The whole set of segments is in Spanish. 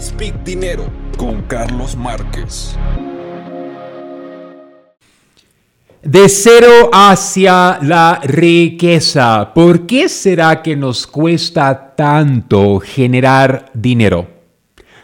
Speak Dinero con Carlos Márquez. De cero hacia la riqueza. ¿Por qué será que nos cuesta tanto generar dinero?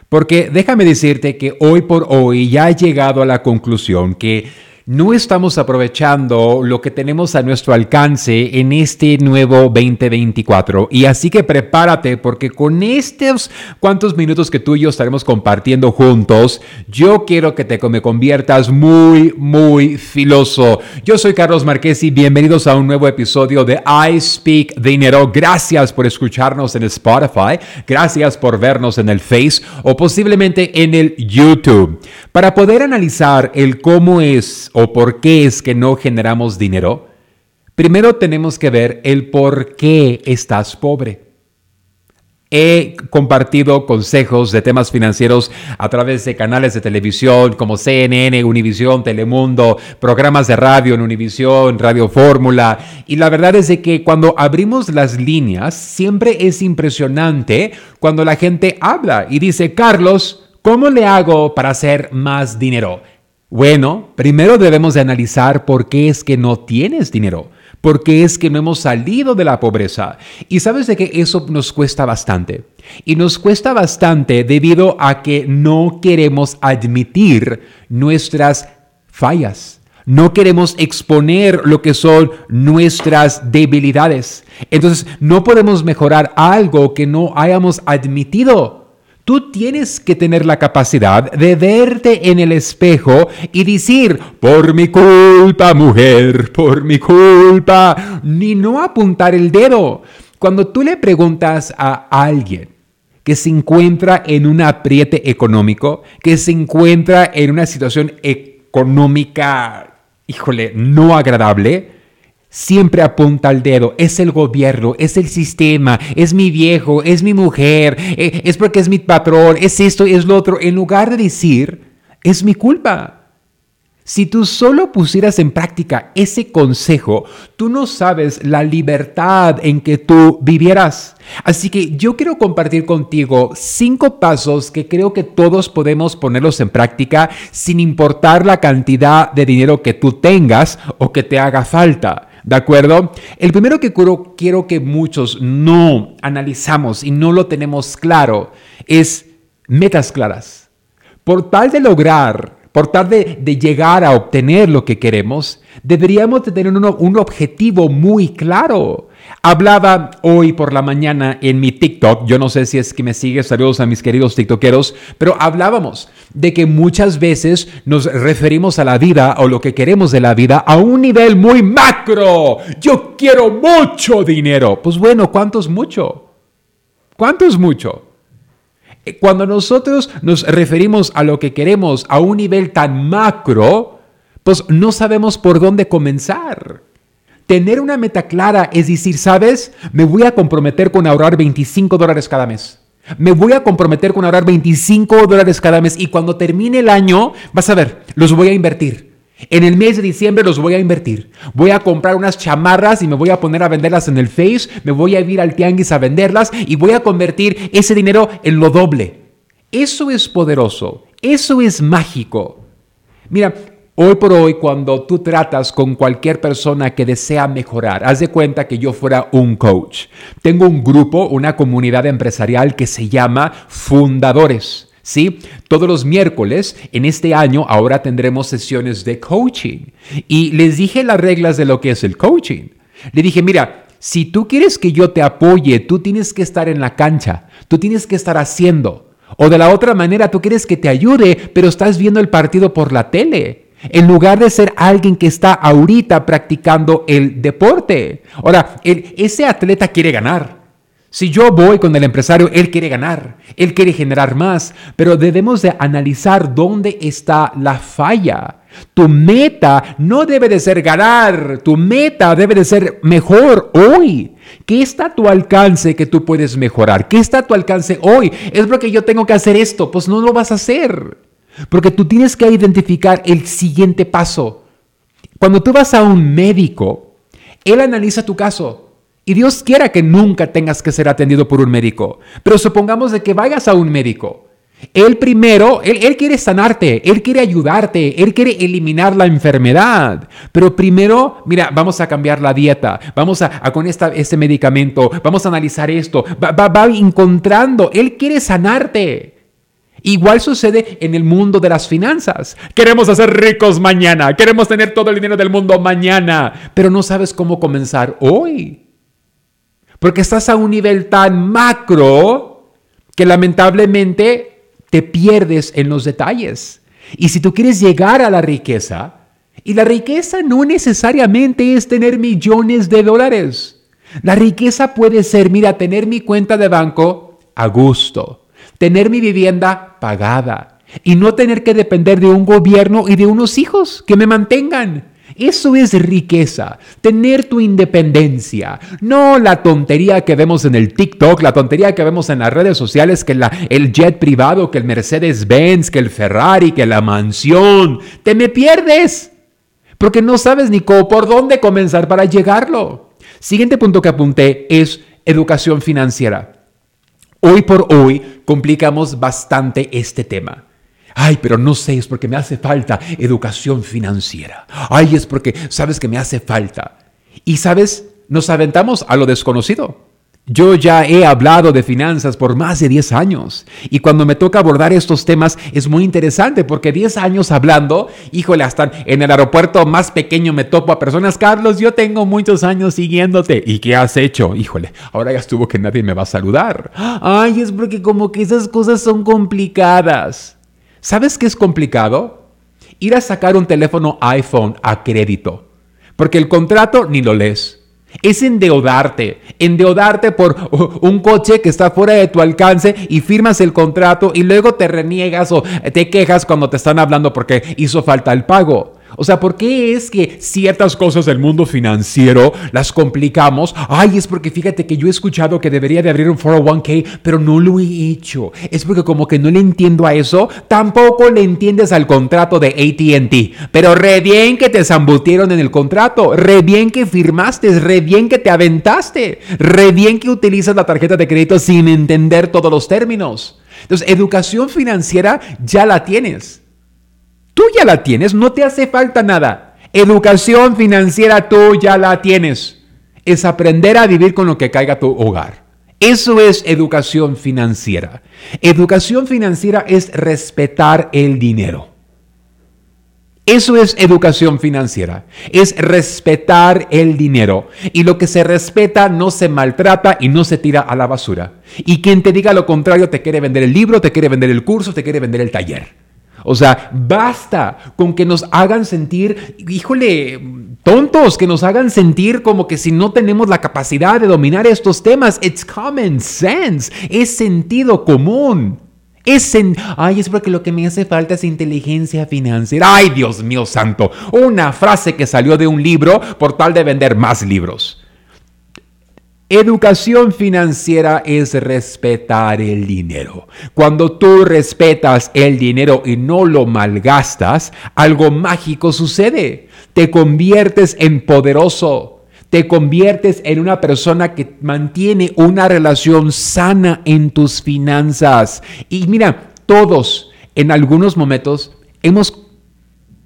Porque déjame decirte que hoy por hoy ya he llegado a la conclusión que no estamos aprovechando lo que tenemos a nuestro alcance en este nuevo 2024. Y así que prepárate porque con estos cuantos minutos que tú y yo estaremos compartiendo juntos, yo quiero que te me conviertas muy, muy filoso. Yo soy Carlos Marqués y bienvenidos a un nuevo episodio de I Speak Dinero. Gracias por escucharnos en Spotify. Gracias por vernos en el Face o posiblemente en el YouTube. Para poder analizar el cómo es o por qué es que no generamos dinero, primero tenemos que ver el por qué estás pobre. He compartido consejos de temas financieros a través de canales de televisión como CNN, Univisión, Telemundo, programas de radio en Univisión, Radio Fórmula. Y la verdad es de que cuando abrimos las líneas, siempre es impresionante cuando la gente habla y dice, Carlos, ¿cómo le hago para hacer más dinero? Bueno, primero debemos de analizar por qué es que no tienes dinero, por qué es que no hemos salido de la pobreza. Y sabes de que eso nos cuesta bastante. Y nos cuesta bastante debido a que no queremos admitir nuestras fallas. No queremos exponer lo que son nuestras debilidades. Entonces, no podemos mejorar algo que no hayamos admitido. Tú tienes que tener la capacidad de verte en el espejo y decir, por mi culpa, mujer, por mi culpa, ni no apuntar el dedo. Cuando tú le preguntas a alguien que se encuentra en un apriete económico, que se encuentra en una situación económica, híjole, no agradable, siempre apunta al dedo. Es el gobierno, es el sistema, es mi viejo, es mi mujer, eh, es porque es mi patrón, es esto, es lo otro. En lugar de decir, es mi culpa. Si tú solo pusieras en práctica ese consejo, tú no sabes la libertad en que tú vivieras. Así que yo quiero compartir contigo cinco pasos que creo que todos podemos ponerlos en práctica sin importar la cantidad de dinero que tú tengas o que te haga falta. ¿De acuerdo? El primero que quiero, que muchos no analizamos y no lo tenemos claro es metas claras. Por tal de lograr, por tal de, llegar a obtener lo que queremos, deberíamos tener un objetivo muy claro. Hablaba hoy por la mañana en mi TikTok, yo no sé si es que me sigues, saludos a mis queridos TikTokeros, pero hablábamos de que muchas veces nos referimos a la vida o lo que queremos de la vida a un nivel muy macro. Yo quiero mucho dinero. Pues bueno, ¿cuánto es mucho? ¿Cuánto es mucho? Eh, cuando nosotros nos referimos a lo que queremos a un nivel tan macro, pues no sabemos por dónde comenzar. Tener una meta clara es decir, ¿sabes? Me voy a comprometer con ahorrar 25 dólares cada mes. Me voy a comprometer con ahorrar 25 dólares cada mes y cuando termine el año, vas a ver, los voy a invertir. En el mes de diciembre los voy a invertir. Voy a comprar unas chamarras y me voy a poner a venderlas en el Face. Me voy a ir al tianguis a venderlas y voy a convertir ese dinero en lo doble. Eso es poderoso. Eso es mágico. Mira, Hoy por hoy, cuando tú tratas con cualquier persona que desea mejorar, haz de cuenta que yo fuera un coach. Tengo un grupo, una comunidad empresarial que se llama Fundadores. ¿Sí? Todos los miércoles en este año ahora tendremos sesiones de coaching. Y les dije las reglas de lo que es el coaching. Le dije, mira, si tú quieres que yo te apoye, tú tienes que estar en la cancha, tú tienes que estar haciendo. O de la otra manera, tú quieres que te ayude, pero estás viendo el partido por la tele en lugar de ser alguien que está ahorita practicando el deporte. Ahora, ese atleta quiere ganar. Si yo voy con el empresario, él quiere ganar, él quiere generar más, pero debemos de analizar dónde está la falla. Tu meta no debe de ser ganar, tu meta debe de ser mejor hoy. ¿Qué está a tu alcance que tú puedes mejorar? ¿Qué está a tu alcance hoy? Es porque yo tengo que hacer esto, pues no lo vas a hacer. Porque tú tienes que identificar el siguiente paso. Cuando tú vas a un médico, él analiza tu caso. Y Dios quiera que nunca tengas que ser atendido por un médico. Pero supongamos de que vayas a un médico Él primero, él, quiere sanarte, Él quiere ayudarte, Él quiere eliminar la enfermedad. Pero primero, mira, vamos a cambiar la dieta, vamos a, con esta, este medicamento, vamos a analizar esto, va, va encontrando, Él quiere sanarte. Igual sucede en el mundo de las finanzas. Queremos hacer ricos mañana, queremos tener todo el dinero del mundo mañana, pero no sabes cómo comenzar hoy. Porque estás a un nivel tan macro que lamentablemente te pierdes en los detalles. Y si tú quieres llegar a la riqueza, y la riqueza no necesariamente es tener millones de dólares. La riqueza puede ser, mira, tener mi cuenta de banco a gusto, tener mi vivienda pagada y no tener que depender de un gobierno y de unos hijos que me mantengan. Eso es riqueza, tener tu independencia, no la tontería que vemos en el TikTok, la tontería que vemos en las redes sociales, que la, el jet privado, que el Mercedes Benz, que el Ferrari, que la mansión. Te me pierdes, porque no sabes ni cómo, por dónde comenzar para llegarlo. Siguiente punto que apunté es educación financiera. Hoy por hoy complicamos bastante este tema. Ay, pero no sé, es porque me hace falta educación financiera. Ay, es porque sabes que me hace falta. Y sabes, nos aventamos a lo desconocido. Yo ya he hablado de finanzas por más de 10 años y cuando me toca abordar estos temas es muy interesante porque 10 años hablando, híjole, hasta en el aeropuerto más pequeño me topo a personas, Carlos, yo tengo muchos años siguiéndote. ¿Y qué has hecho? Híjole, ahora ya estuvo que nadie me va a saludar. Ay, es porque como que esas cosas son complicadas. ¿Sabes qué es complicado? Ir a sacar un teléfono iPhone a crédito, porque el contrato ni lo lees. Es endeudarte, endeudarte por un coche que está fuera de tu alcance y firmas el contrato y luego te reniegas o te quejas cuando te están hablando porque hizo falta el pago. O sea, ¿por qué es que ciertas cosas del mundo financiero las complicamos? Ay, es porque fíjate que yo he escuchado que debería de abrir un 401k, pero no lo he hecho. Es porque como que no le entiendo a eso, tampoco le entiendes al contrato de ATT. Pero re bien que te zambutieron en el contrato, re bien que firmaste, re bien que te aventaste, re bien que utilizas la tarjeta de crédito sin entender todos los términos. Entonces, educación financiera ya la tienes. Tú ya la tienes, no te hace falta nada. Educación financiera tú ya la tienes. Es aprender a vivir con lo que caiga a tu hogar. Eso es educación financiera. Educación financiera es respetar el dinero. Eso es educación financiera, es respetar el dinero. Y lo que se respeta no se maltrata y no se tira a la basura. Y quien te diga lo contrario te quiere vender el libro, te quiere vender el curso, te quiere vender el taller. O sea, basta con que nos hagan sentir, híjole, tontos, que nos hagan sentir como que si no tenemos la capacidad de dominar estos temas, it's common sense, es sentido común. Es en, ay, es porque lo que me hace falta es inteligencia financiera. Ay, Dios mío santo, una frase que salió de un libro por tal de vender más libros. Educación financiera es respetar el dinero. Cuando tú respetas el dinero y no lo malgastas, algo mágico sucede. Te conviertes en poderoso. Te conviertes en una persona que mantiene una relación sana en tus finanzas. Y mira, todos en algunos momentos hemos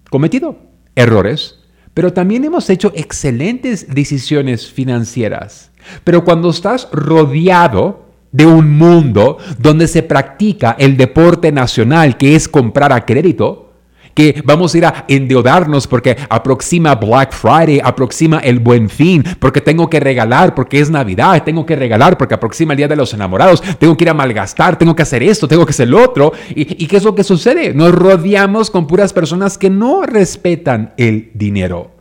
cometido errores, pero también hemos hecho excelentes decisiones financieras. Pero cuando estás rodeado de un mundo donde se practica el deporte nacional, que es comprar a crédito, que vamos a ir a endeudarnos porque aproxima Black Friday, aproxima el buen fin, porque tengo que regalar, porque es Navidad, tengo que regalar, porque aproxima el Día de los Enamorados, tengo que ir a malgastar, tengo que hacer esto, tengo que hacer lo otro. ¿Y, y qué es lo que sucede? Nos rodeamos con puras personas que no respetan el dinero.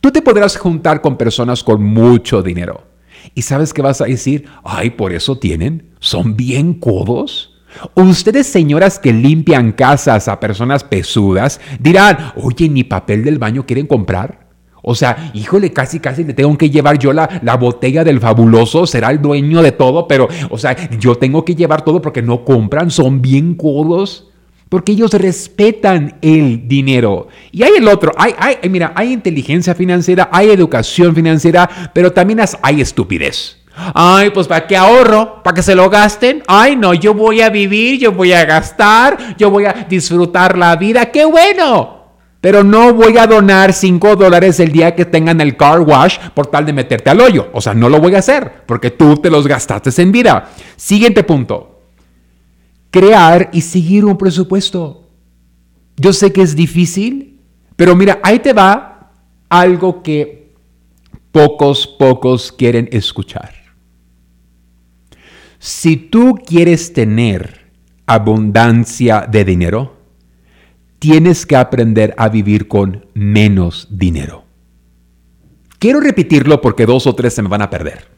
Tú te podrás juntar con personas con mucho dinero ¿Y sabes qué vas a decir? Ay, por eso tienen. Son bien codos. Ustedes, señoras que limpian casas a personas pesudas, dirán, oye, ni papel del baño quieren comprar. O sea, híjole, casi, casi le tengo que llevar yo la, la, botella del fabuloso, será el dueño de todo, pero, o sea, yo tengo que llevar todo porque no compran, son bien codos porque ellos respetan el dinero. Y hay el otro, hay, hay, mira, hay inteligencia financiera, hay educación financiera, pero también hay estupidez. Ay, pues ¿para qué ahorro? ¿Para que se lo gasten? Ay, no, yo voy a vivir, yo voy a gastar, yo voy a disfrutar la vida. ¡Qué bueno! Pero no voy a donar 5 dólares el día que tengan el car wash por tal de meterte al hoyo. O sea, no lo voy a hacer porque tú te los gastaste en vida. Siguiente punto. Crear y seguir un presupuesto. Yo sé que es difícil, pero mira, ahí te va algo que pocos, pocos quieren escuchar. Si tú quieres tener abundancia de dinero, tienes que aprender a vivir con menos dinero. Quiero repetirlo porque dos o tres se me van a perder.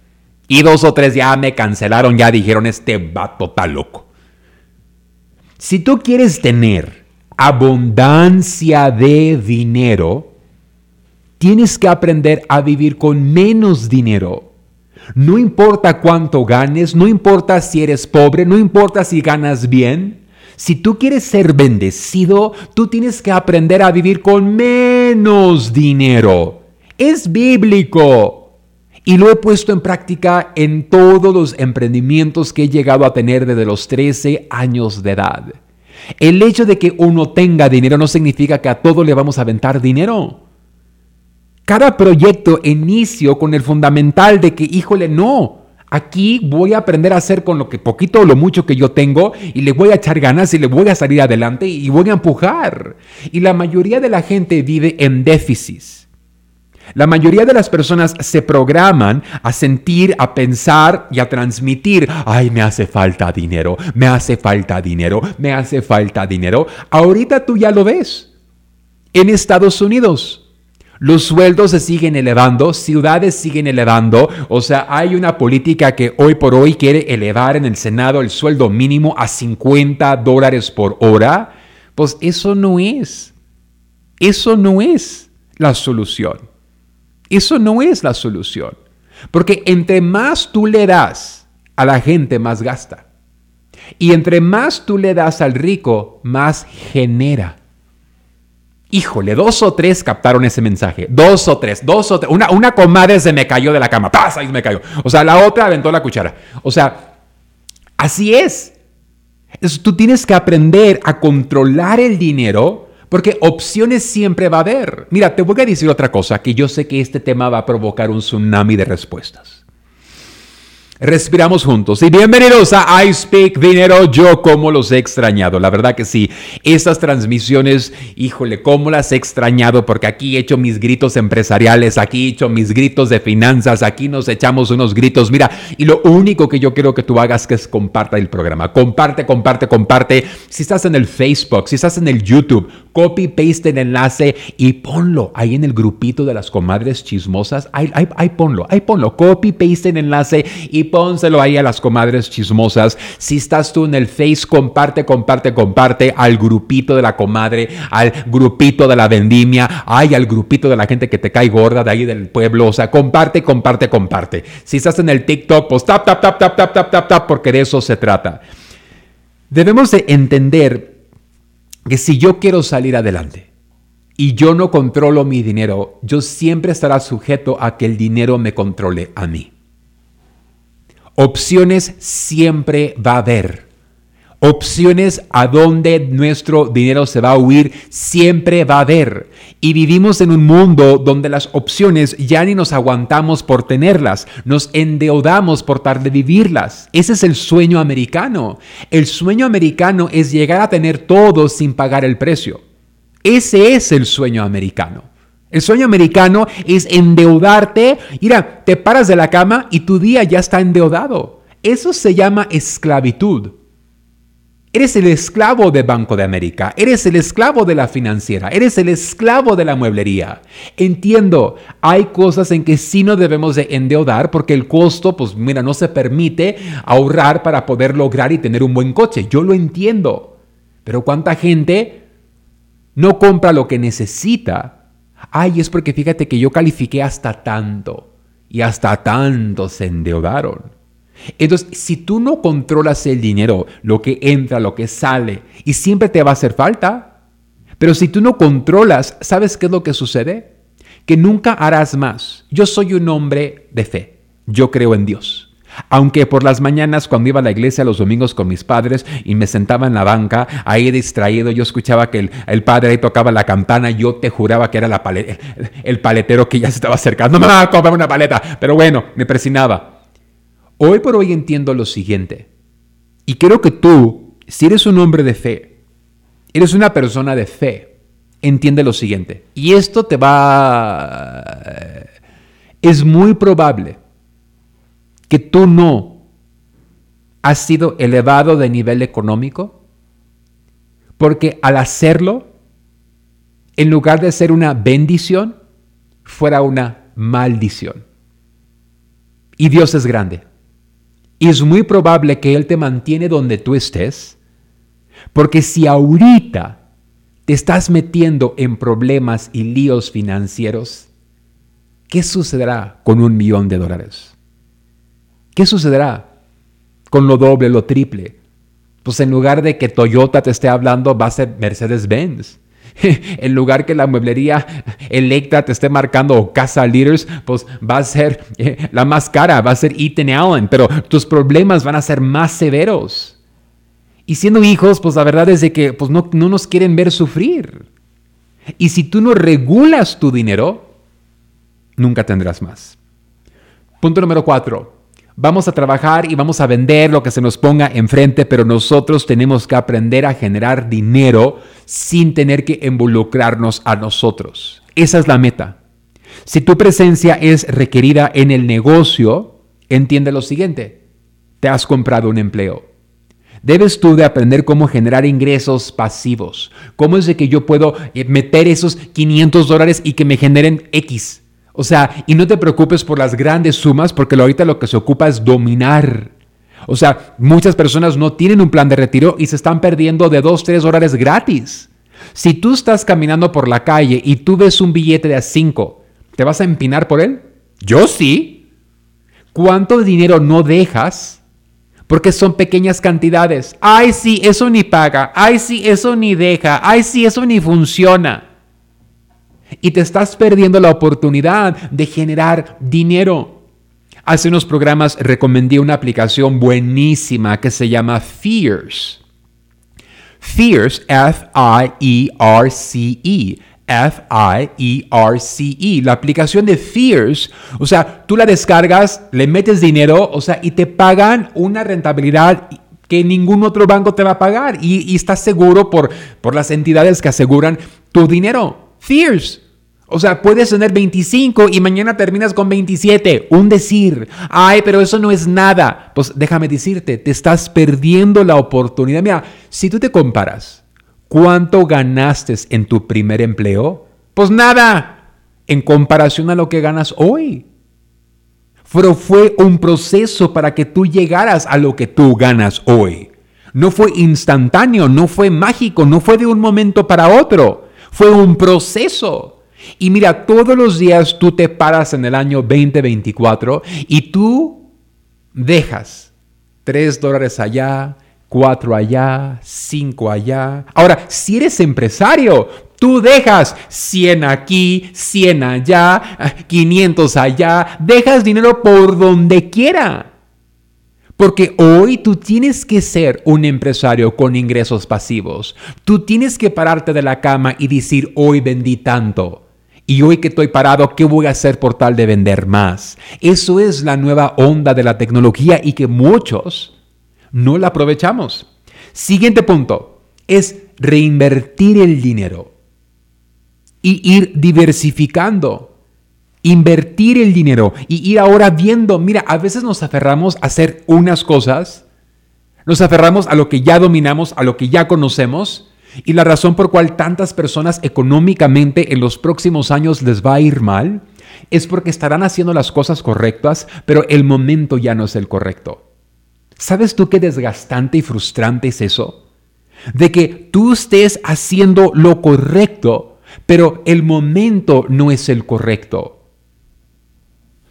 Y dos o tres ya me cancelaron, ya dijeron, este vato está loco. Si tú quieres tener abundancia de dinero, tienes que aprender a vivir con menos dinero. No importa cuánto ganes, no importa si eres pobre, no importa si ganas bien, si tú quieres ser bendecido, tú tienes que aprender a vivir con menos dinero. Es bíblico. Y lo he puesto en práctica en todos los emprendimientos que he llegado a tener desde los 13 años de edad. El hecho de que uno tenga dinero no significa que a todo le vamos a aventar dinero. Cada proyecto inicio con el fundamental de que, híjole, no, Aquí voy a aprender a hacer con lo que poquito o lo mucho que yo tengo y le voy a echar ganas y le voy a salir adelante y voy a empujar. Y la mayoría de la gente vive en déficit. La mayoría de las personas se programan a sentir, a pensar y a transmitir, ay, me hace falta dinero, me hace falta dinero, me hace falta dinero. Ahorita tú ya lo ves. En Estados Unidos, los sueldos se siguen elevando, ciudades siguen elevando, o sea, hay una política que hoy por hoy quiere elevar en el Senado el sueldo mínimo a 50 dólares por hora. Pues eso no es, eso no es la solución. Eso no es la solución. Porque entre más tú le das a la gente, más gasta. Y entre más tú le das al rico, más genera. Híjole, dos o tres captaron ese mensaje. Dos o tres, dos o tres. Una, una comadre se me cayó de la cama. ¡Pasa! Ahí me cayó. O sea, la otra aventó la cuchara. O sea, así es. tú tienes que aprender a controlar el dinero porque opciones siempre va a haber. Mira, te voy a decir otra cosa, que yo sé que este tema va a provocar un tsunami de respuestas. Respiramos juntos y bienvenidos a I Speak Dinero. Yo como los he extrañado, la verdad que sí. Estas transmisiones, híjole, cómo las he extrañado porque aquí he hecho mis gritos empresariales, aquí he hecho mis gritos de finanzas, aquí nos echamos unos gritos. Mira, y lo único que yo quiero que tú hagas es comparta el programa. Comparte, comparte, comparte. Si estás en el Facebook, si estás en el YouTube, copy, paste el enlace y ponlo ahí en el grupito de las comadres chismosas. Ahí, ahí ponlo, ahí ponlo. Copy, paste el enlace y pónselo ahí a las comadres chismosas. Si estás tú en el Face, comparte, comparte, comparte al grupito de la comadre, al grupito de la vendimia, ay, al grupito de la gente que te cae gorda de ahí del pueblo. O sea, comparte, comparte, comparte. Si estás en el TikTok, pues tap, tap, tap, tap, tap, tap, tap, tap, porque de eso se trata. Debemos de entender que si yo quiero salir adelante, y yo no controlo mi dinero, yo siempre estará sujeto a que el dinero me controle a mí. Opciones siempre va a haber. Opciones a donde nuestro dinero se va a huir siempre va a haber. Y vivimos en un mundo donde las opciones ya ni nos aguantamos por tenerlas, nos endeudamos por tarde de vivirlas. Ese es el sueño americano. El sueño americano es llegar a tener todo sin pagar el precio. Ese es el sueño americano. El sueño americano es endeudarte. Mira, te paras de la cama y tu día ya está endeudado. Eso se llama esclavitud. Eres el esclavo de Banco de América, eres el esclavo de la financiera, eres el esclavo de la mueblería. Entiendo, hay cosas en que sí no debemos de endeudar porque el costo, pues mira, no se permite ahorrar para poder lograr y tener un buen coche. Yo lo entiendo. Pero ¿cuánta gente no compra lo que necesita Ay, es porque fíjate que yo califiqué hasta tanto y hasta tanto se endeudaron. Entonces, si tú no controlas el dinero, lo que entra, lo que sale, y siempre te va a hacer falta, pero si tú no controlas, ¿sabes qué es lo que sucede? Que nunca harás más. Yo soy un hombre de fe, yo creo en Dios. Aunque por las mañanas cuando iba a la iglesia los domingos con mis padres y me sentaba en la banca, ahí distraído, yo escuchaba que el, padre ahí tocaba la campana, yo te juraba que era la el, paletero que ya se estaba acercando. Me va a comprar una paleta, pero bueno, me presionaba. Hoy por hoy entiendo lo siguiente. Y quiero que tú, si eres un hombre de fe, eres una persona de fe, entiende lo siguiente. Y esto te va... Es muy probable que tú no has sido elevado de nivel económico, porque al hacerlo, en lugar de ser una bendición, fuera una maldición. Y Dios es grande. Y es muy probable que Él te mantiene donde tú estés, porque si ahorita te estás metiendo en problemas y líos financieros, ¿qué sucederá con un millón de dólares? ¿Qué sucederá con lo doble, lo triple? Pues en lugar de que Toyota te esté hablando, va a ser Mercedes-Benz. en lugar que la mueblería Electra te esté marcando o Casa Leaders, pues va a ser eh, la más cara, va a ser Ethan Allen, pero tus problemas van a ser más severos. Y siendo hijos, pues la verdad es de que pues no, no nos quieren ver sufrir. Y si tú no regulas tu dinero, nunca tendrás más. Punto número cuatro. Vamos a trabajar y vamos a vender lo que se nos ponga enfrente, pero nosotros tenemos que aprender a generar dinero sin tener que involucrarnos a nosotros. Esa es la meta. Si tu presencia es requerida en el negocio, entiende lo siguiente. Te has comprado un empleo. Debes tú de aprender cómo generar ingresos pasivos. ¿Cómo es de que yo puedo eh, meter esos 500 dólares y que me generen X? O sea, y no te preocupes por las grandes sumas porque ahorita lo que se ocupa es dominar. O sea, muchas personas no tienen un plan de retiro y se están perdiendo de 2, 3 dólares gratis. Si tú estás caminando por la calle y tú ves un billete de a 5, ¿te vas a empinar por él? Yo sí. ¿Cuánto dinero no dejas? Porque son pequeñas cantidades. Ay, sí, eso ni paga. Ay, sí, eso ni deja. Ay, sí, eso ni funciona y te estás perdiendo la oportunidad de generar dinero. Hace unos programas recomendé una aplicación buenísima que se llama Fears. Fears, F-I-E-R-C-E. F-I-E-R-C-E. La aplicación de Fears, o sea, tú la descargas, le metes dinero, o sea, y te pagan una rentabilidad que ningún otro banco te va a pagar y, y estás seguro por, por las entidades que aseguran tu dinero. Fears. O sea, puedes tener 25 y mañana terminas con 27. Un decir, ay, pero eso no es nada. Pues déjame decirte, te estás perdiendo la oportunidad. Mira, si tú te comparas, ¿cuánto ganaste en tu primer empleo? Pues nada, en comparación a lo que ganas hoy. Pero fue un proceso para que tú llegaras a lo que tú ganas hoy. No fue instantáneo, no fue mágico, no fue de un momento para otro. Fue un proceso. Y mira, todos los días tú te paras en el año 2024 y tú dejas 3 dólares allá, 4 allá, 5 allá. Ahora, si eres empresario, tú dejas 100 aquí, 100 allá, 500 allá, dejas dinero por donde quiera. Porque hoy tú tienes que ser un empresario con ingresos pasivos. Tú tienes que pararte de la cama y decir, hoy vendí tanto. Y hoy que estoy parado, ¿qué voy a hacer por tal de vender más? Eso es la nueva onda de la tecnología y que muchos no la aprovechamos. Siguiente punto es reinvertir el dinero y ir diversificando. Invertir el dinero y ir ahora viendo, mira, a veces nos aferramos a hacer unas cosas, nos aferramos a lo que ya dominamos, a lo que ya conocemos, y la razón por cual tantas personas económicamente en los próximos años les va a ir mal es porque estarán haciendo las cosas correctas, pero el momento ya no es el correcto. ¿Sabes tú qué desgastante y frustrante es eso? De que tú estés haciendo lo correcto, pero el momento no es el correcto.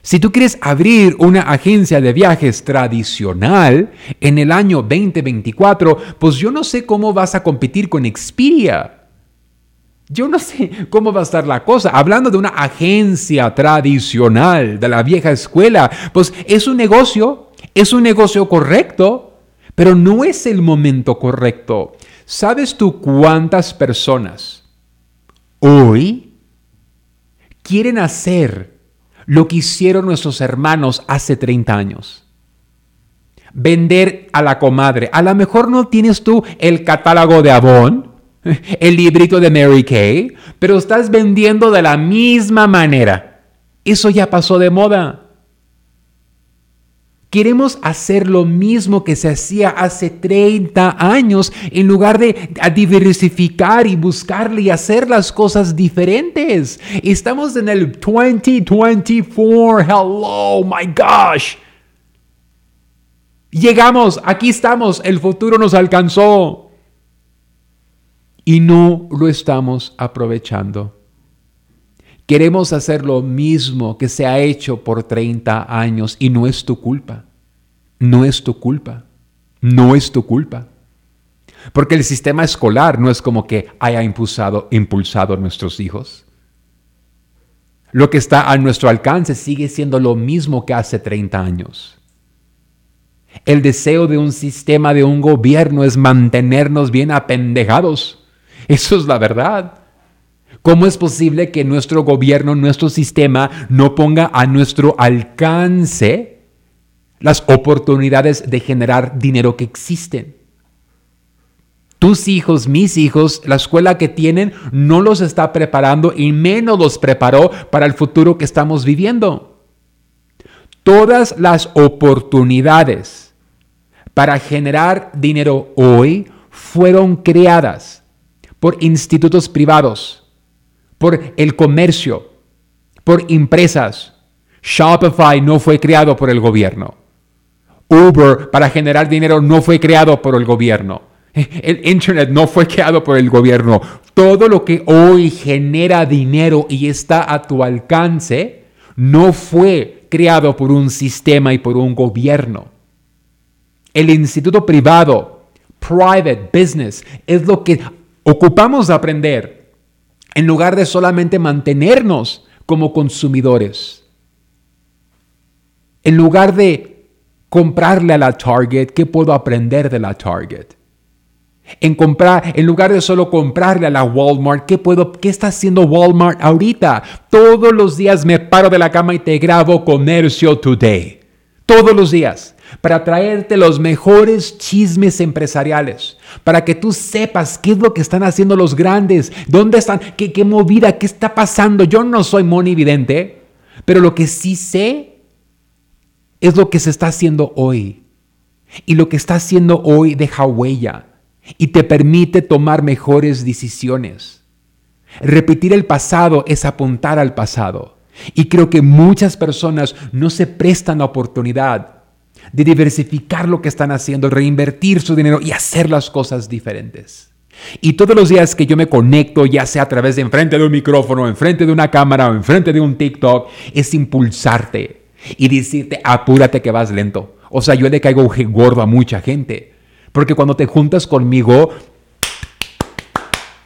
Si tú quieres abrir una agencia de viajes tradicional en el año 2024, pues yo no sé cómo vas a competir con Expedia. Yo no sé cómo va a estar la cosa. Hablando de una agencia tradicional de la vieja escuela, pues es un negocio Es un negocio correcto, pero no es el momento correcto. ¿Sabes tú cuántas personas hoy quieren hacer lo que hicieron nuestros hermanos hace 30 años? Vender a la comadre. A lo mejor no tienes tú el catálogo de Avon, el librito de Mary Kay, pero estás vendiendo de la misma manera. Eso ya pasó de moda. Queremos hacer lo mismo que se hacía hace 30 años en lugar de diversificar y buscarle y hacer las cosas diferentes. Estamos en el 2024. Hello, my gosh. Llegamos, aquí estamos, el futuro nos alcanzó. Y no lo estamos aprovechando. Queremos hacer lo mismo que se ha hecho por 30 años y no es tu culpa. No es tu culpa. No es tu culpa. Porque el sistema escolar no es como que haya impulsado, impulsado a nuestros hijos. Lo que está a nuestro alcance sigue siendo lo mismo que hace 30 años. El deseo de un sistema, de un gobierno, es mantenernos bien apendejados. Eso es la verdad. ¿Cómo es posible que nuestro gobierno, nuestro sistema no ponga a nuestro alcance las oportunidades de generar dinero que existen? Tus hijos, mis hijos, la escuela que tienen no los está preparando y menos los preparó para el futuro que estamos viviendo. Todas las oportunidades para generar dinero hoy fueron creadas por institutos privados por el comercio, por empresas. Shopify no fue creado por el gobierno. Uber para generar dinero no fue creado por el gobierno. El Internet no fue creado por el gobierno. Todo lo que hoy genera dinero y está a tu alcance no fue creado por un sistema y por un gobierno. El instituto privado, private business, es lo que ocupamos aprender en lugar de solamente mantenernos como consumidores. En lugar de comprarle a la Target, ¿qué puedo aprender de la Target? En comprar, en lugar de solo comprarle a la Walmart, ¿qué puedo, qué está haciendo Walmart ahorita? Todos los días me paro de la cama y te grabo Comercio Today. Todos los días para traerte los mejores chismes empresariales, para que tú sepas qué es lo que están haciendo los grandes, dónde están, qué, qué movida, qué está pasando. Yo no soy monividente, pero lo que sí sé es lo que se está haciendo hoy. Y lo que está haciendo hoy deja huella y te permite tomar mejores decisiones. Repetir el pasado es apuntar al pasado. Y creo que muchas personas no se prestan la oportunidad de diversificar lo que están haciendo, reinvertir su dinero y hacer las cosas diferentes. Y todos los días que yo me conecto, ya sea a través de enfrente de un micrófono, enfrente de una cámara o enfrente de un TikTok, es impulsarte y decirte, apúrate que vas lento. O sea, yo le caigo gordo a mucha gente. Porque cuando te juntas conmigo,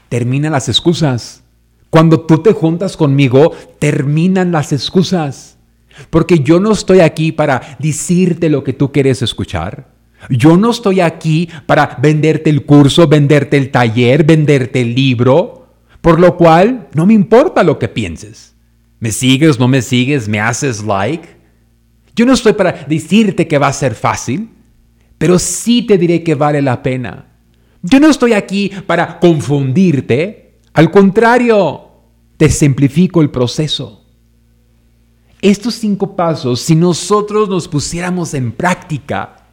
terminan las excusas. Cuando tú te juntas conmigo, terminan las excusas. Porque yo no estoy aquí para decirte lo que tú quieres escuchar. Yo no estoy aquí para venderte el curso, venderte el taller, venderte el libro. Por lo cual, no me importa lo que pienses. ¿Me sigues, no me sigues, me haces like? Yo no estoy para decirte que va a ser fácil, pero sí te diré que vale la pena. Yo no estoy aquí para confundirte. Al contrario, te simplifico el proceso. Estos cinco pasos, si nosotros nos pusiéramos en práctica,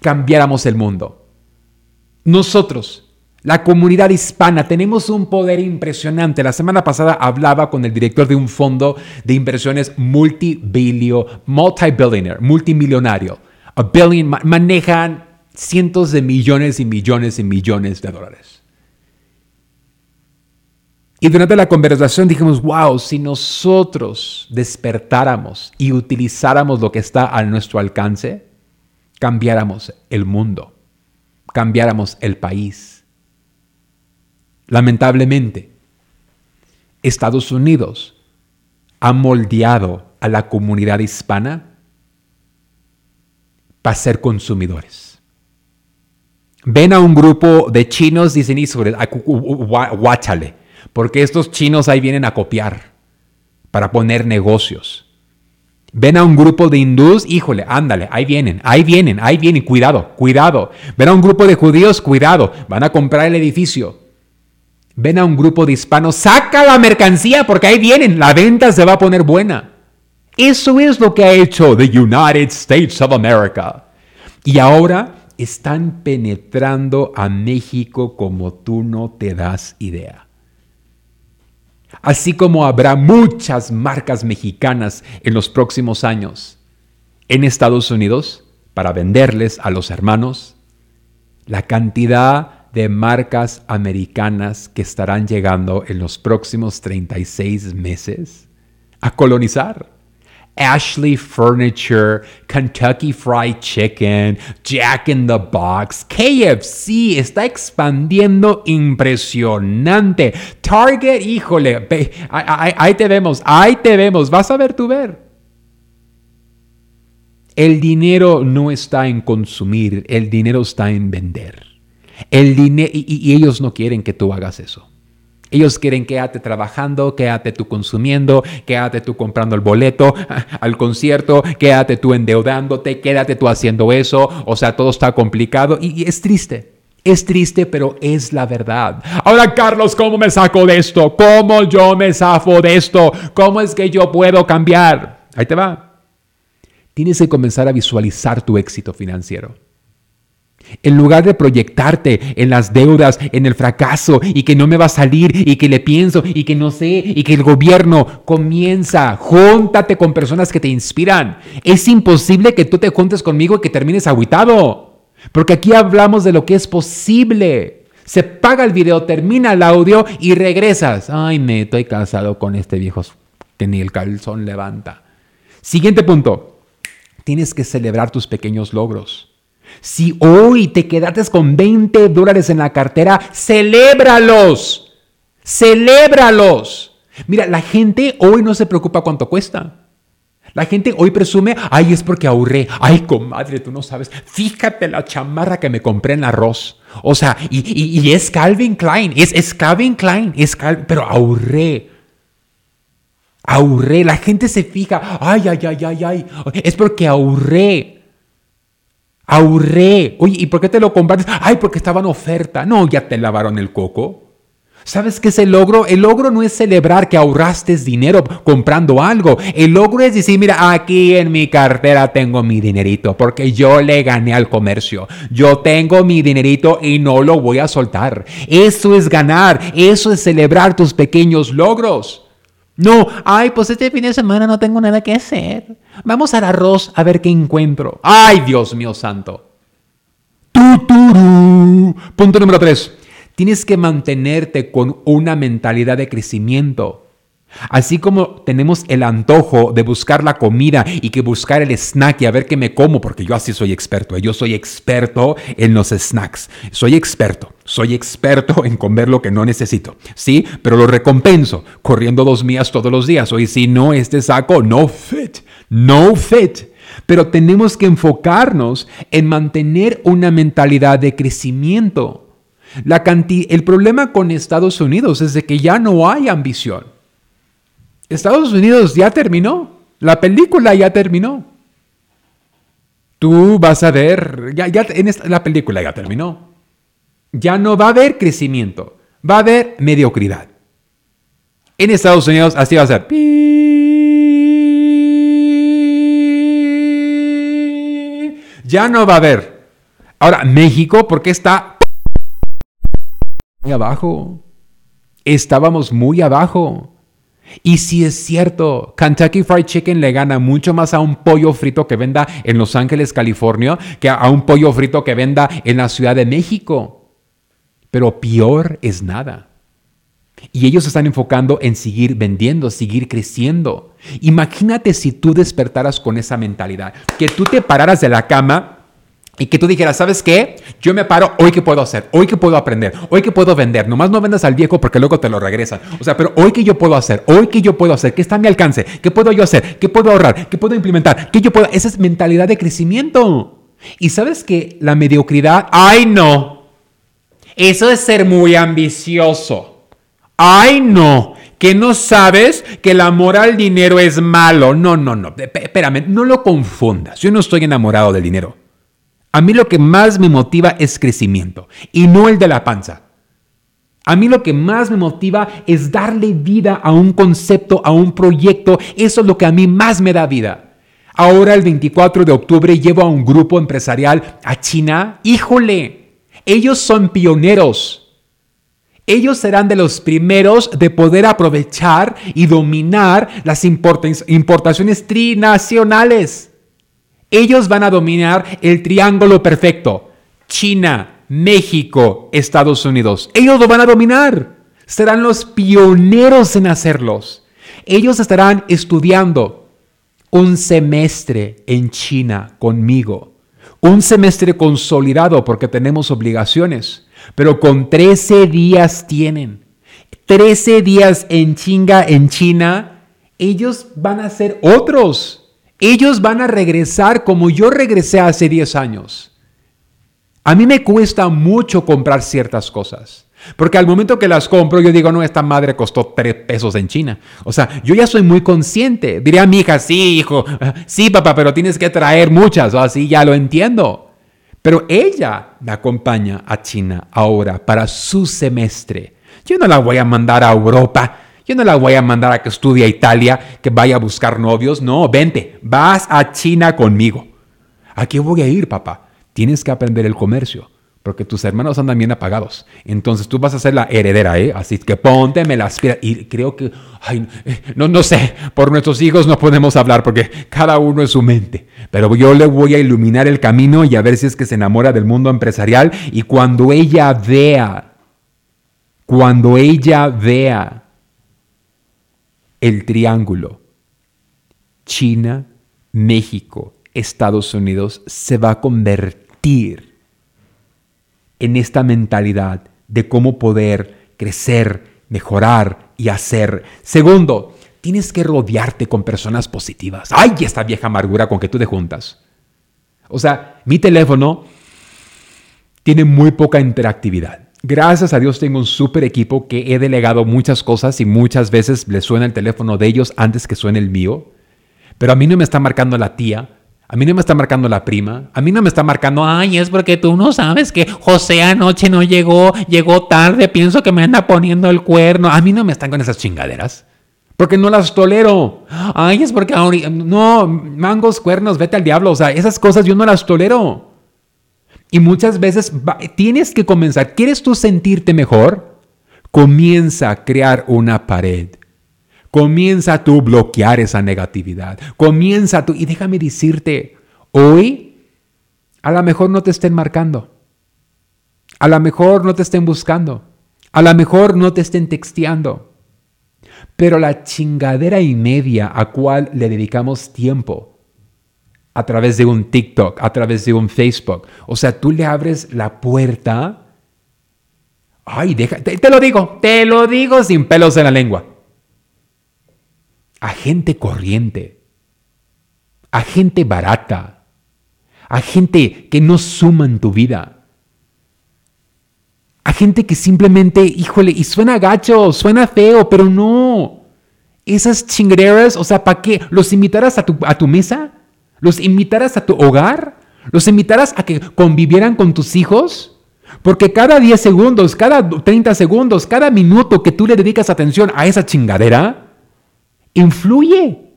cambiáramos el mundo. Nosotros, la comunidad hispana, tenemos un poder impresionante. La semana pasada hablaba con el director de un fondo de inversiones multibilio, multimillonario. A billion, manejan cientos de millones y millones y millones de dólares. Y durante la conversación dijimos, wow, si nosotros despertáramos y utilizáramos lo que está a nuestro alcance, cambiáramos el mundo, cambiáramos el país. Lamentablemente, Estados Unidos ha moldeado a la comunidad hispana para ser consumidores. Ven a un grupo de chinos, dicen, guáchale, porque estos chinos ahí vienen a copiar para poner negocios. Ven a un grupo de hindús, híjole, ándale, ahí vienen, ahí vienen, ahí vienen, cuidado, cuidado. Ven a un grupo de judíos, cuidado, van a comprar el edificio. Ven a un grupo de hispanos, saca la mercancía porque ahí vienen, la venta se va a poner buena. Eso es lo que ha hecho the United States of America. Y ahora están penetrando a México como tú no te das idea. Así como habrá muchas marcas mexicanas en los próximos años en Estados Unidos para venderles a los hermanos, la cantidad de marcas americanas que estarán llegando en los próximos 36 meses a colonizar. Ashley Furniture, Kentucky Fried Chicken, Jack in the Box, KFC está expandiendo impresionante. Target, híjole, ahí, te vemos, ahí te vemos, vas a ver tu ver. El dinero no está en consumir, el dinero está en vender. El dinero y ellos no quieren que tú hagas eso. Ellos quieren quédate trabajando, quédate tú consumiendo, quédate tú comprando el boleto al concierto, quédate tú endeudándote, quédate tú haciendo eso. O sea, todo está complicado y, es triste. Es triste, pero es la verdad. Ahora, Carlos, ¿cómo me saco de esto? ¿Cómo yo me zafo de esto? ¿Cómo es que yo puedo cambiar? Ahí te va. Tienes que comenzar a visualizar tu éxito financiero. En lugar de proyectarte en las deudas, en el fracaso y que no me va a salir y que le pienso y que no sé y que el gobierno comienza, júntate con personas que te inspiran. Es imposible que tú te juntes conmigo y que termines aguitado, porque aquí hablamos de lo que es posible. Se paga el video, termina el audio y regresas. Ay, me estoy casado con este viejo que ni el calzón levanta. Siguiente punto. Tienes que celebrar tus pequeños logros. Si hoy te quedaste con 20 dólares en la cartera, celébralos. Celébralos. Mira, la gente hoy no se preocupa cuánto cuesta. La gente hoy presume, ay, es porque ahorré. Ay, comadre, tú no sabes. Fíjate la chamarra que me compré en arroz. O sea, y, es Calvin Klein. Es, Calvin Klein. Es pero ahorré. Ahorré. La gente se fija, ay, ay, ay, ay, ay. Es porque ahorré. Ahorré. Oye, ¿y por qué te lo compraste? Ay, porque estaba en oferta. No, ya te lavaron el coco. ¿Sabes qué es el logro? El logro no es celebrar que ahorraste dinero comprando algo. El logro es decir, mira, aquí en mi cartera tengo mi dinerito porque yo le gané al comercio. Yo tengo mi dinerito y no lo voy a soltar. Eso es ganar. Eso es celebrar tus pequeños logros. No, ay, pues este fin de semana no tengo nada que hacer. Vamos al arroz a ver qué encuentro. Ay, Dios mío santo. Punto número tres. Tienes que mantenerte con una mentalidad de crecimiento. Así como tenemos el antojo de buscar la comida y que buscar el snack y a ver qué me como, porque yo así soy experto, ¿eh? yo soy experto en los snacks, soy experto, soy experto en comer lo que no necesito, ¿sí? Pero lo recompenso corriendo dos millas todos los días. Hoy si no, este saco no fit, no fit. Pero tenemos que enfocarnos en mantener una mentalidad de crecimiento. La el problema con Estados Unidos es de que ya no hay ambición. Estados Unidos ya terminó. La película ya terminó. Tú vas a ver, ya, ya en la película ya terminó. Ya no va a haber crecimiento, va a haber mediocridad. En Estados Unidos así va a ser. Ya no va a haber. Ahora, México, ¿por qué está muy abajo? Estábamos muy abajo. Y si es cierto, Kentucky Fried Chicken le gana mucho más a un pollo frito que venda en Los Ángeles, California, que a un pollo frito que venda en la Ciudad de México. Pero peor es nada. Y ellos están enfocando en seguir vendiendo, seguir creciendo. Imagínate si tú despertaras con esa mentalidad, que tú te pararas de la cama y que tú dijeras, ¿sabes qué? Yo me paro, hoy qué puedo hacer, hoy qué puedo aprender, hoy qué puedo vender. Nomás no vendas al viejo porque luego te lo regresan. O sea, pero hoy qué yo puedo hacer, hoy qué yo puedo hacer, qué está a mi alcance, qué puedo yo hacer, qué puedo ahorrar, qué puedo implementar, qué yo puedo. Esa es mentalidad de crecimiento. Y sabes que la mediocridad, ay no, eso es ser muy ambicioso. Ay no, que no sabes que el amor al dinero es malo. No, no, no, espérame, no lo confundas. Yo no estoy enamorado del dinero. A mí lo que más me motiva es crecimiento y no el de la panza. A mí lo que más me motiva es darle vida a un concepto, a un proyecto. Eso es lo que a mí más me da vida. Ahora el 24 de octubre llevo a un grupo empresarial a China. Híjole, ellos son pioneros. Ellos serán de los primeros de poder aprovechar y dominar las importaciones trinacionales. Ellos van a dominar el triángulo perfecto. China, México, Estados Unidos. Ellos lo van a dominar. Serán los pioneros en hacerlos. Ellos estarán estudiando un semestre en China conmigo. Un semestre consolidado porque tenemos obligaciones. Pero con 13 días tienen. 13 días en chinga en China. Ellos van a ser otros. Ellos van a regresar como yo regresé hace 10 años. A mí me cuesta mucho comprar ciertas cosas. Porque al momento que las compro, yo digo, no, esta madre costó tres pesos en China. O sea, yo ya soy muy consciente. Diría a mi hija, sí, hijo, sí, papá, pero tienes que traer muchas. O así, ya lo entiendo. Pero ella me acompaña a China ahora para su semestre. Yo no la voy a mandar a Europa. Yo no la voy a mandar a que estudie a Italia, que vaya a buscar novios. No, vente, vas a China conmigo. ¿A qué voy a ir, papá? tienes que aprender el comercio, porque tus hermanos andan bien apagados. Entonces tú vas a ser la heredera, ¿eh? Así que ponte, me las Y creo que, ay, no, no sé, por nuestros hijos no podemos hablar porque cada uno es su mente. Pero yo le voy a iluminar el camino y a ver si es que se enamora del mundo empresarial. Y cuando ella vea, cuando ella vea el triángulo, China, México, Estados Unidos, se va a convertir en esta mentalidad de cómo poder crecer, mejorar y hacer. Segundo, tienes que rodearte con personas positivas. ¡Ay, esta vieja amargura con que tú te juntas! O sea, mi teléfono tiene muy poca interactividad. Gracias a Dios tengo un súper equipo que he delegado muchas cosas y muchas veces le suena el teléfono de ellos antes que suene el mío. Pero a mí no me está marcando la tía, a mí no me está marcando la prima. A mí no me está marcando, ay, es porque tú no sabes que José anoche no llegó, llegó tarde, pienso que me anda poniendo el cuerno. A mí no me están con esas chingaderas. Porque no las tolero. Ay, es porque ahorita, no, mangos, cuernos, vete al diablo. O sea, esas cosas yo no las tolero. Y muchas veces tienes que comenzar. ¿Quieres tú sentirte mejor? Comienza a crear una pared Comienza tú a bloquear esa negatividad. Comienza tú. Y déjame decirte, hoy a lo mejor no te estén marcando. A lo mejor no te estén buscando. A lo mejor no te estén texteando. Pero la chingadera y media a cual le dedicamos tiempo a través de un TikTok, a través de un Facebook. O sea, tú le abres la puerta. Ay, deja, te lo digo, te lo digo sin pelos en la lengua a gente corriente, a gente barata, a gente que no suma en tu vida, a gente que simplemente, híjole, y suena gacho, suena feo, pero no. Esas chingaderas, o sea, ¿para qué? ¿Los invitarás a tu, a tu mesa? ¿Los invitarás a tu hogar? ¿Los invitarás a que convivieran con tus hijos? Porque cada 10 segundos, cada 30 segundos, cada minuto que tú le dedicas atención a esa chingadera, influye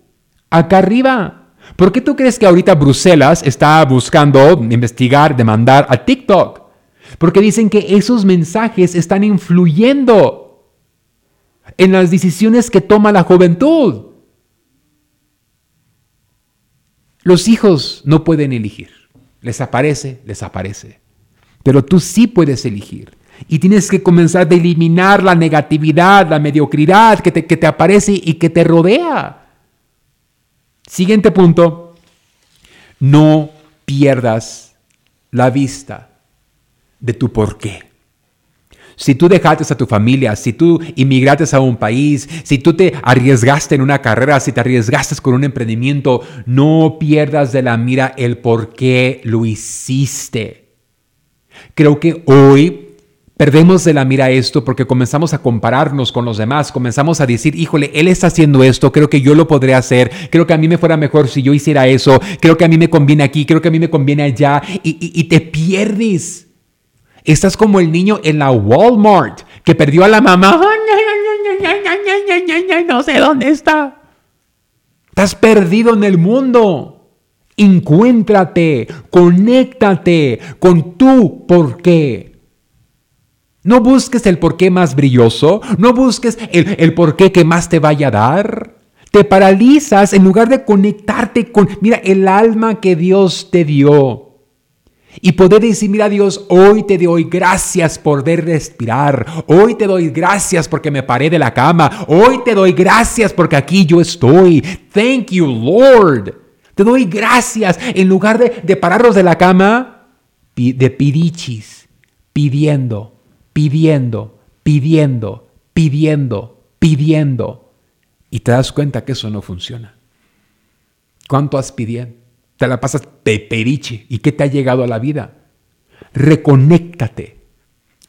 acá arriba. ¿Por qué tú crees que ahorita Bruselas está buscando investigar, demandar a TikTok? Porque dicen que esos mensajes están influyendo en las decisiones que toma la juventud. Los hijos no pueden elegir. Les aparece, les aparece. Pero tú sí puedes elegir. Y tienes que comenzar a eliminar la negatividad, la mediocridad que te, que te aparece y que te rodea. Siguiente punto, no pierdas la vista de tu porqué. Si tú dejaste a tu familia, si tú inmigraste a un país, si tú te arriesgaste en una carrera, si te arriesgaste con un emprendimiento, no pierdas de la mira el por qué lo hiciste. Creo que hoy Perdemos de la mira esto porque comenzamos a compararnos con los demás, comenzamos a decir, híjole, él está haciendo esto, creo que yo lo podré hacer, creo que a mí me fuera mejor si yo hiciera eso, creo que a mí me conviene aquí, creo que a mí me conviene allá, y, te pierdes. Estás como el niño en la Walmart que perdió a la mamá. No sé dónde está. Estás perdido en el mundo. Encuéntrate, conéctate con tu por qué. No busques el porqué más brilloso, no busques el, el porqué que más te vaya a dar. Te paralizas en lugar de conectarte con, mira, el alma que Dios te dio. Y poder decir, mira Dios, hoy te doy gracias por ver respirar. Hoy te doy gracias porque me paré de la cama. Hoy te doy gracias porque aquí yo estoy. Thank you, Lord. Te doy gracias. En lugar de, de pararnos de la cama, de pidichis, pidiendo pidiendo, pidiendo, pidiendo, pidiendo. Y te das cuenta que eso no funciona. ¿Cuánto has pidiendo? Te la pasas peperiche. ¿Y qué te ha llegado a la vida? Reconéctate.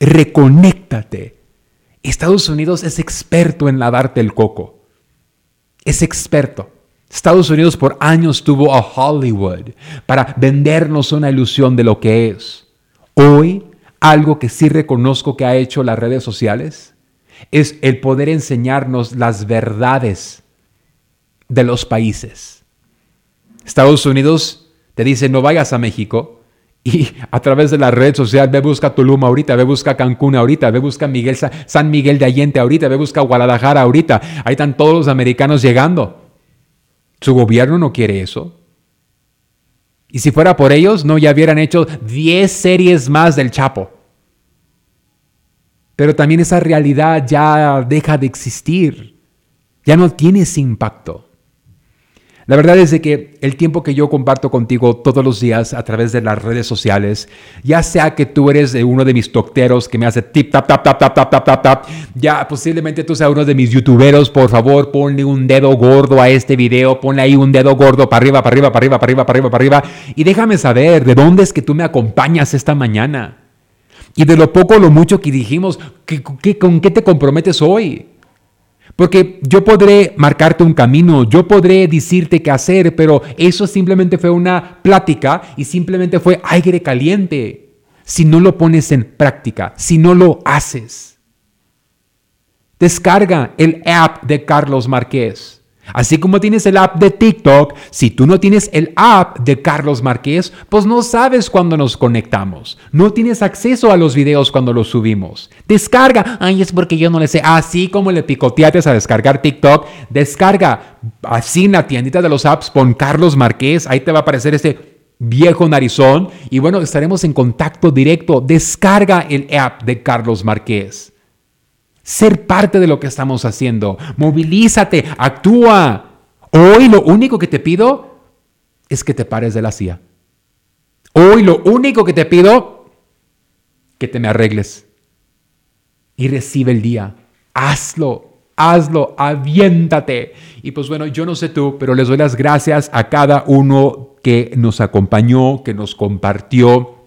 Reconéctate. Estados Unidos es experto en lavarte el coco. Es experto. Estados Unidos por años tuvo a Hollywood para vendernos una ilusión de lo que es. Hoy algo que sí reconozco que ha hecho las redes sociales es el poder enseñarnos las verdades de los países. Estados Unidos te dice no vayas a México y a través de la red social ve busca Tulum ahorita, ve busca Cancún ahorita, ve busca Miguel, San Miguel de Allende ahorita, ve busca Guadalajara ahorita. Ahí están todos los americanos llegando. Su gobierno no quiere eso. Y si fuera por ellos, no ya hubieran hecho 10 series más del Chapo. Pero también esa realidad ya deja de existir. Ya no tiene ese impacto. La verdad es de que el tiempo que yo comparto contigo todos los días a través de las redes sociales, ya sea que tú eres uno de mis tocteros que me hace tip tap tap tap tap tap tap tap tap, ya posiblemente tú seas uno de mis youtuberos, por favor, ponle un dedo gordo a este video, ponle ahí un dedo gordo para arriba, para arriba, para arriba, para arriba, para arriba, para arriba y déjame saber de dónde es que tú me acompañas esta mañana. Y de lo poco o lo mucho que dijimos, ¿con qué te comprometes hoy? Porque yo podré marcarte un camino, yo podré decirte qué hacer, pero eso simplemente fue una plática y simplemente fue aire caliente. Si no lo pones en práctica, si no lo haces. Descarga el app de Carlos Márquez. Así como tienes el app de TikTok, si tú no tienes el app de Carlos Márquez, pues no sabes cuándo nos conectamos. No tienes acceso a los videos cuando los subimos. Descarga. Ay, es porque yo no le sé. Así como le picoteates a descargar TikTok, descarga. Así en la tiendita de los apps, pon Carlos Márquez. Ahí te va a aparecer este viejo narizón. Y bueno, estaremos en contacto directo. Descarga el app de Carlos Márquez ser parte de lo que estamos haciendo. Movilízate, actúa. Hoy lo único que te pido es que te pares de la silla. Hoy lo único que te pido, que te me arregles. Y recibe el día. Hazlo, hazlo, aviéntate. Y pues bueno, yo no sé tú, pero les doy las gracias a cada uno que nos acompañó, que nos compartió.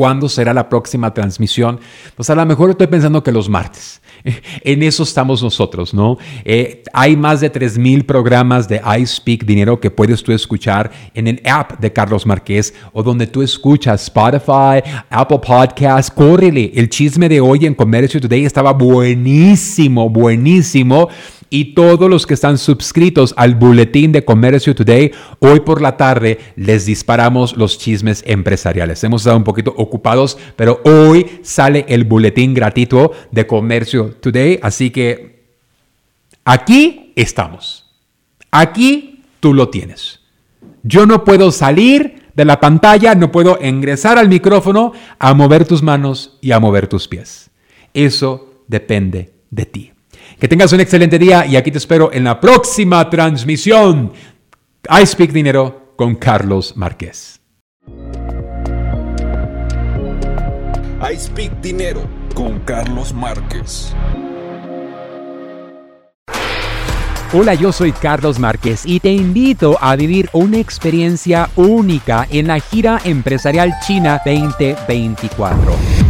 ¿Cuándo será la próxima transmisión? Pues a lo mejor estoy pensando que los martes. En eso estamos nosotros, ¿no? Eh, hay más de 3.000 programas de I Speak Dinero que puedes tú escuchar en el app de Carlos Márquez o donde tú escuchas Spotify, Apple Podcasts. Córrele, el chisme de hoy en Comercio Today estaba buenísimo, buenísimo y todos los que están suscritos al boletín de Comercio Today, hoy por la tarde les disparamos los chismes empresariales. Hemos estado un poquito ocupados, pero hoy sale el boletín gratuito de Comercio Today, así que aquí estamos. Aquí tú lo tienes. Yo no puedo salir de la pantalla, no puedo ingresar al micrófono a mover tus manos y a mover tus pies. Eso depende de ti. Que tengas un excelente día y aquí te espero en la próxima transmisión. I Speak Dinero con Carlos Márquez. I Speak Dinero con Carlos Márquez. Hola, yo soy Carlos Márquez y te invito a vivir una experiencia única en la gira empresarial China 2024.